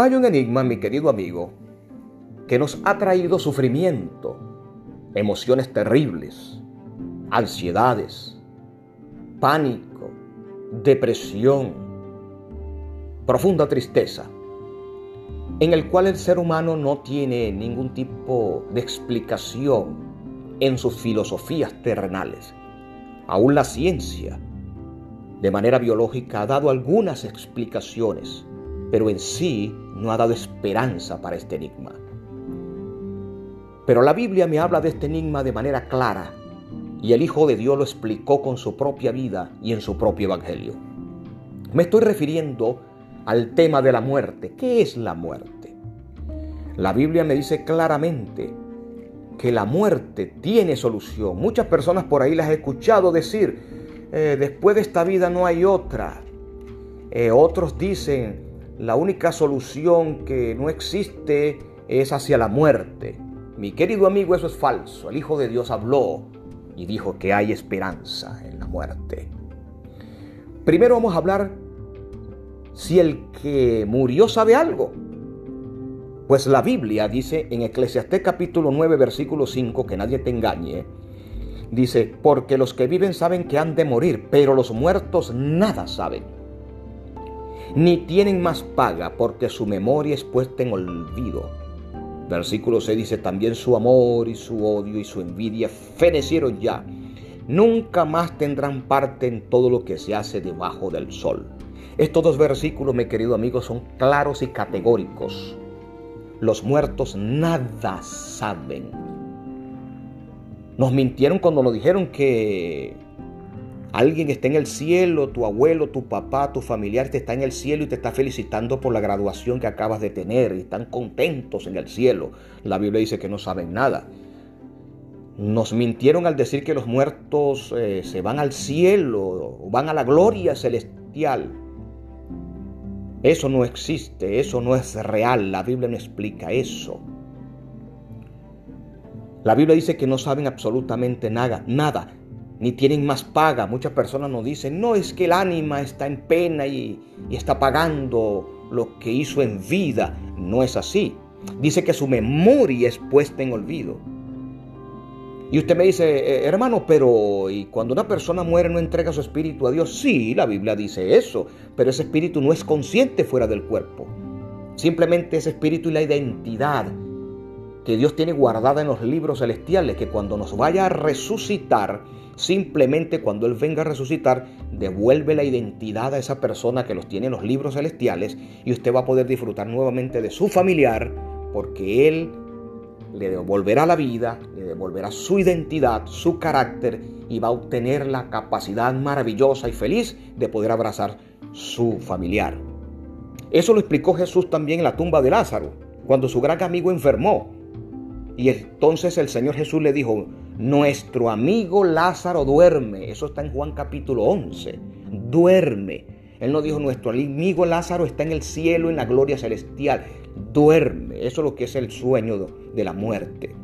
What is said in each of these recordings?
Hay un enigma, mi querido amigo, que nos ha traído sufrimiento, emociones terribles, ansiedades, pánico, depresión, profunda tristeza, en el cual el ser humano no tiene ningún tipo de explicación en sus filosofías terrenales. Aún la ciencia, de manera biológica, ha dado algunas explicaciones, pero en sí no ha dado esperanza para este enigma. Pero la Biblia me habla de este enigma de manera clara y el Hijo de Dios lo explicó con su propia vida y en su propio Evangelio. Me estoy refiriendo al tema de la muerte. ¿Qué es la muerte? La Biblia me dice claramente que la muerte tiene solución. Muchas personas por ahí las he escuchado decir, eh, después de esta vida no hay otra. Eh, otros dicen, la única solución que no existe es hacia la muerte. Mi querido amigo, eso es falso. El Hijo de Dios habló y dijo que hay esperanza en la muerte. Primero vamos a hablar si el que murió sabe algo. Pues la Biblia dice en Eclesiastés capítulo 9 versículo 5, que nadie te engañe, dice, porque los que viven saben que han de morir, pero los muertos nada saben. Ni tienen más paga porque su memoria es puesta en olvido. Versículo 6 dice, también su amor y su odio y su envidia fenecieron ya. Nunca más tendrán parte en todo lo que se hace debajo del sol. Estos dos versículos, mi querido amigo, son claros y categóricos. Los muertos nada saben. Nos mintieron cuando nos dijeron que alguien está en el cielo, tu abuelo, tu papá, tu familiar te está en el cielo y te está felicitando por la graduación que acabas de tener y están contentos en el cielo. La Biblia dice que no saben nada. Nos mintieron al decir que los muertos eh, se van al cielo, van a la gloria celestial. Eso no existe, eso no es real, la Biblia no explica eso. La Biblia dice que no saben absolutamente nada, nada, ni tienen más paga. Muchas personas nos dicen, no es que el ánima está en pena y, está pagando lo que hizo en vida. No es así. Dice que su memoria es puesta en olvido. Y usted me dice, eh, hermano, pero ¿y cuando una persona muere no entrega su espíritu a Dios? Sí, la Biblia dice eso, pero ese espíritu no es consciente fuera del cuerpo. Simplemente ese espíritu y la identidad que Dios tiene guardada en los libros celestiales, que cuando nos vaya a resucitar, simplemente cuando Él venga a resucitar, devuelve la identidad a esa persona que los tiene en los libros celestiales y usted va a poder disfrutar nuevamente de su familiar, porque Él le devolverá la vida, le devolverá su identidad, su carácter y va a obtener la capacidad maravillosa y feliz de poder abrazar su familiar. Eso lo explicó Jesús también en la tumba de Lázaro, cuando su gran amigo enfermó. Y entonces el Señor Jesús le dijo, nuestro amigo Lázaro duerme. Eso está en Juan capítulo 11. Duerme. Él no dijo, nuestro amigo Lázaro está en el cielo, en la gloria celestial duerme. Eso es lo que es el sueño de la muerte.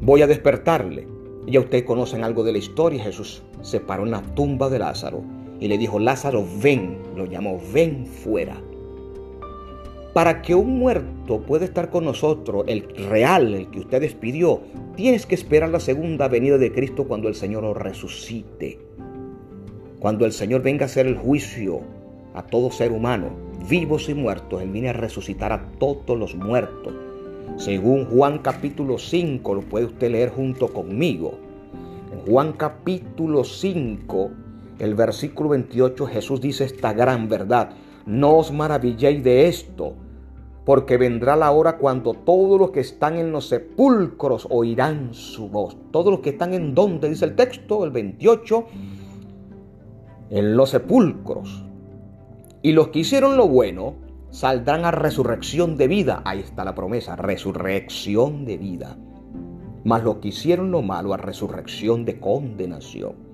Voy a despertarle. Ya ustedes conocen algo de la historia. Jesús se paró en la tumba de Lázaro y le dijo, Lázaro, ven. Lo llamó, ven fuera. Para que un muerto pueda estar con nosotros, el real, el que usted despidió, tienes que esperar la segunda venida de Cristo cuando el Señor lo resucite. Cuando el Señor venga a hacer el juicio a todo ser humano, vivos y muertos. Él viene a resucitar a todos los muertos. Según Juan capítulo 5, lo puede usted leer junto conmigo. En Juan capítulo 5, el versículo 28, Jesús dice esta gran verdad. No os maravilléis de esto, porque vendrá la hora cuando todos los que están en los sepulcros oirán su voz. Todos los que están en donde, dice el texto, el 28, en los sepulcros. Y los que hicieron lo bueno saldrán a resurrección de vida. Ahí está la promesa, resurrección de vida. Mas los que hicieron lo malo a resurrección de condenación.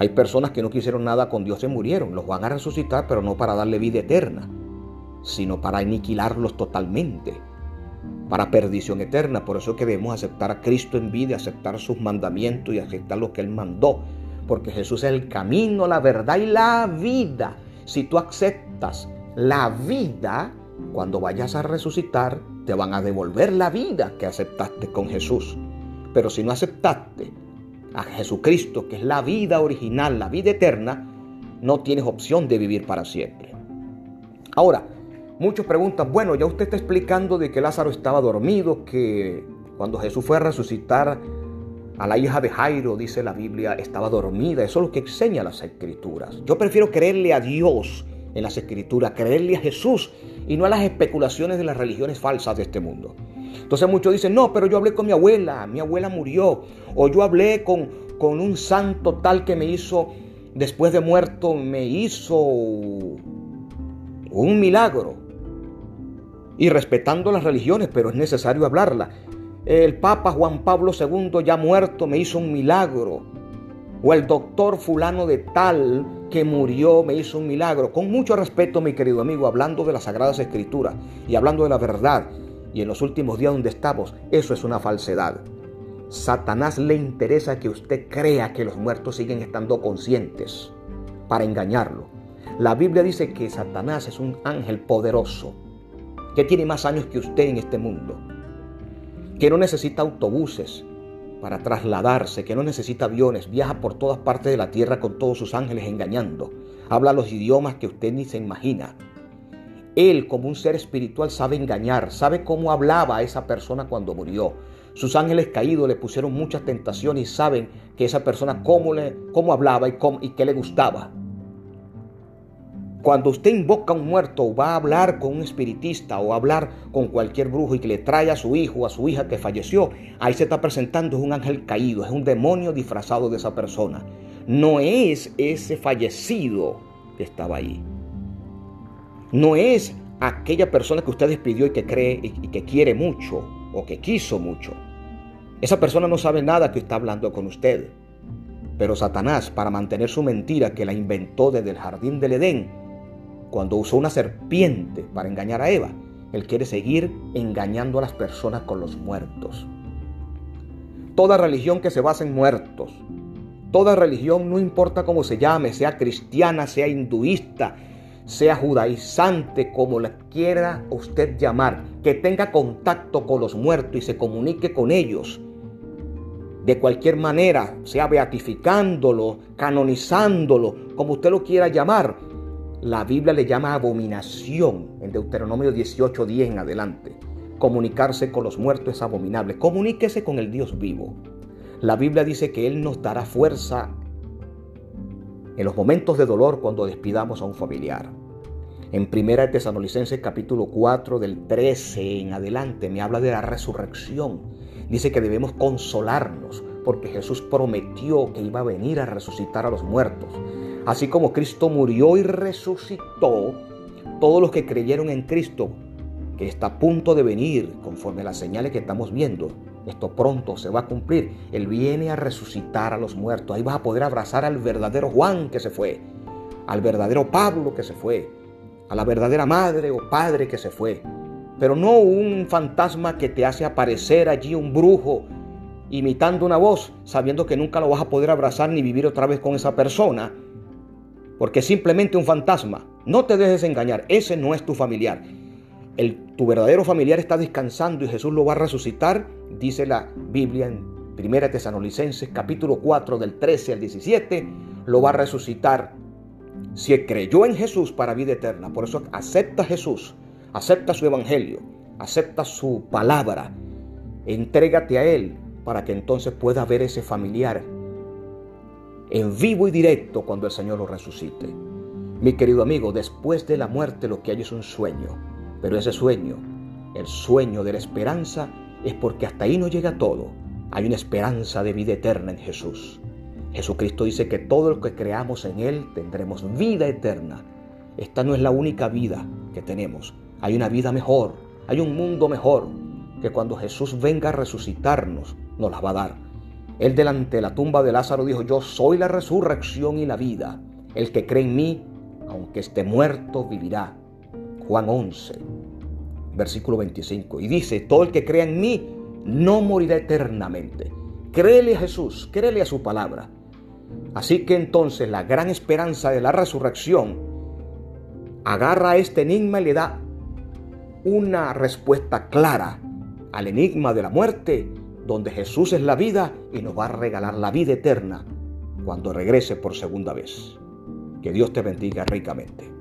Hay personas que no quisieron nada con Dios se murieron. Los van a resucitar, pero no para darle vida eterna, sino para aniquilarlos totalmente, para perdición eterna. Por eso que debemos aceptar a Cristo en vida, aceptar sus mandamientos y aceptar lo que Él mandó. Porque Jesús es el camino, la verdad y la vida. Si tú aceptas la vida, cuando vayas a resucitar, te van a devolver la vida que aceptaste con Jesús. Pero si no aceptaste a Jesucristo, que es la vida original, la vida eterna, no tienes opción de vivir para siempre. Ahora, muchos preguntan, bueno, ya usted está explicando de que Lázaro estaba dormido, que cuando Jesús fue a resucitar a la hija de Jairo, dice la Biblia, estaba dormida. Eso es lo que enseña las escrituras. Yo prefiero creerle a Dios en las escrituras, creerle a Jesús y no a las especulaciones de las religiones falsas de este mundo. Entonces muchos dicen, no, pero yo hablé con mi abuela, mi abuela murió, o yo hablé con, con un santo tal que me hizo, después de muerto, me hizo un milagro. Y respetando las religiones, pero es necesario hablarla. El Papa Juan Pablo II ya muerto me hizo un milagro. O el doctor fulano de tal que murió me hizo un milagro. Con mucho respeto, mi querido amigo, hablando de las Sagradas Escrituras y hablando de la verdad. Y en los últimos días donde estamos, eso es una falsedad. Satanás le interesa que usted crea que los muertos siguen estando conscientes para engañarlo. La Biblia dice que Satanás es un ángel poderoso que tiene más años que usted en este mundo que no necesita autobuses para trasladarse, que no necesita aviones, viaja por todas partes de la tierra con todos sus ángeles engañando, habla los idiomas que usted ni se imagina. Él, como un ser espiritual, sabe engañar, sabe cómo hablaba a esa persona cuando murió. Sus ángeles caídos le pusieron muchas tentaciones y saben que esa persona cómo, le, cómo hablaba y, cómo, y qué le gustaba. Cuando usted invoca a un muerto o va a hablar con un espiritista o a hablar con cualquier brujo y que le trae a su hijo o a su hija que falleció, ahí se está presentando es un ángel caído, es un demonio disfrazado de esa persona. No es ese fallecido que estaba ahí. No es aquella persona que usted despidió y que cree y que quiere mucho o que quiso mucho. Esa persona no sabe nada que está hablando con usted. Pero Satanás, para mantener su mentira que la inventó desde el jardín del Edén, cuando usó una serpiente para engañar a Eva. Él quiere seguir engañando a las personas con los muertos. Toda religión que se basa en muertos, toda religión, no importa cómo se llame, sea cristiana, sea hinduista, sea judaizante, como la quiera usted llamar, que tenga contacto con los muertos y se comunique con ellos, de cualquier manera, sea beatificándolo, canonizándolo, como usted lo quiera llamar, la Biblia le llama abominación en Deuteronomio 18, 10 en adelante. Comunicarse con los muertos es abominable. Comuníquese con el Dios vivo. La Biblia dice que Él nos dará fuerza en los momentos de dolor cuando despidamos a un familiar. En 1 Tesalonicenses capítulo 4 del 13 en adelante me habla de la resurrección. Dice que debemos consolarnos porque Jesús prometió que iba a venir a resucitar a los muertos. Así como Cristo murió y resucitó, todos los que creyeron en Cristo, que está a punto de venir conforme las señales que estamos viendo, esto pronto se va a cumplir. Él viene a resucitar a los muertos. Ahí vas a poder abrazar al verdadero Juan que se fue, al verdadero Pablo que se fue, a la verdadera madre o padre que se fue. Pero no un fantasma que te hace aparecer allí un brujo imitando una voz, sabiendo que nunca lo vas a poder abrazar ni vivir otra vez con esa persona porque es simplemente un fantasma. No te dejes engañar, ese no es tu familiar. El, tu verdadero familiar está descansando y Jesús lo va a resucitar, dice la Biblia en 1 Tesanolicenses capítulo 4 del 13 al 17, lo va a resucitar si creyó en Jesús para vida eterna. Por eso acepta a Jesús, acepta su evangelio, acepta su palabra, entrégate a Él para que entonces pueda ver ese familiar en vivo y directo cuando el Señor lo resucite. Mi querido amigo, después de la muerte lo que hay es un sueño, pero ese sueño, el sueño de la esperanza, es porque hasta ahí no llega todo. Hay una esperanza de vida eterna en Jesús. Jesucristo dice que todo lo que creamos en Él tendremos vida eterna. Esta no es la única vida que tenemos. Hay una vida mejor, hay un mundo mejor, que cuando Jesús venga a resucitarnos, nos la va a dar. Él delante de la tumba de Lázaro dijo, yo soy la resurrección y la vida. El que cree en mí, aunque esté muerto, vivirá. Juan 11, versículo 25. Y dice, todo el que crea en mí, no morirá eternamente. Créele a Jesús, créele a su palabra. Así que entonces la gran esperanza de la resurrección agarra este enigma y le da una respuesta clara al enigma de la muerte, donde Jesús es la vida y nos va a regalar la vida eterna cuando regrese por segunda vez. Que Dios te bendiga ricamente.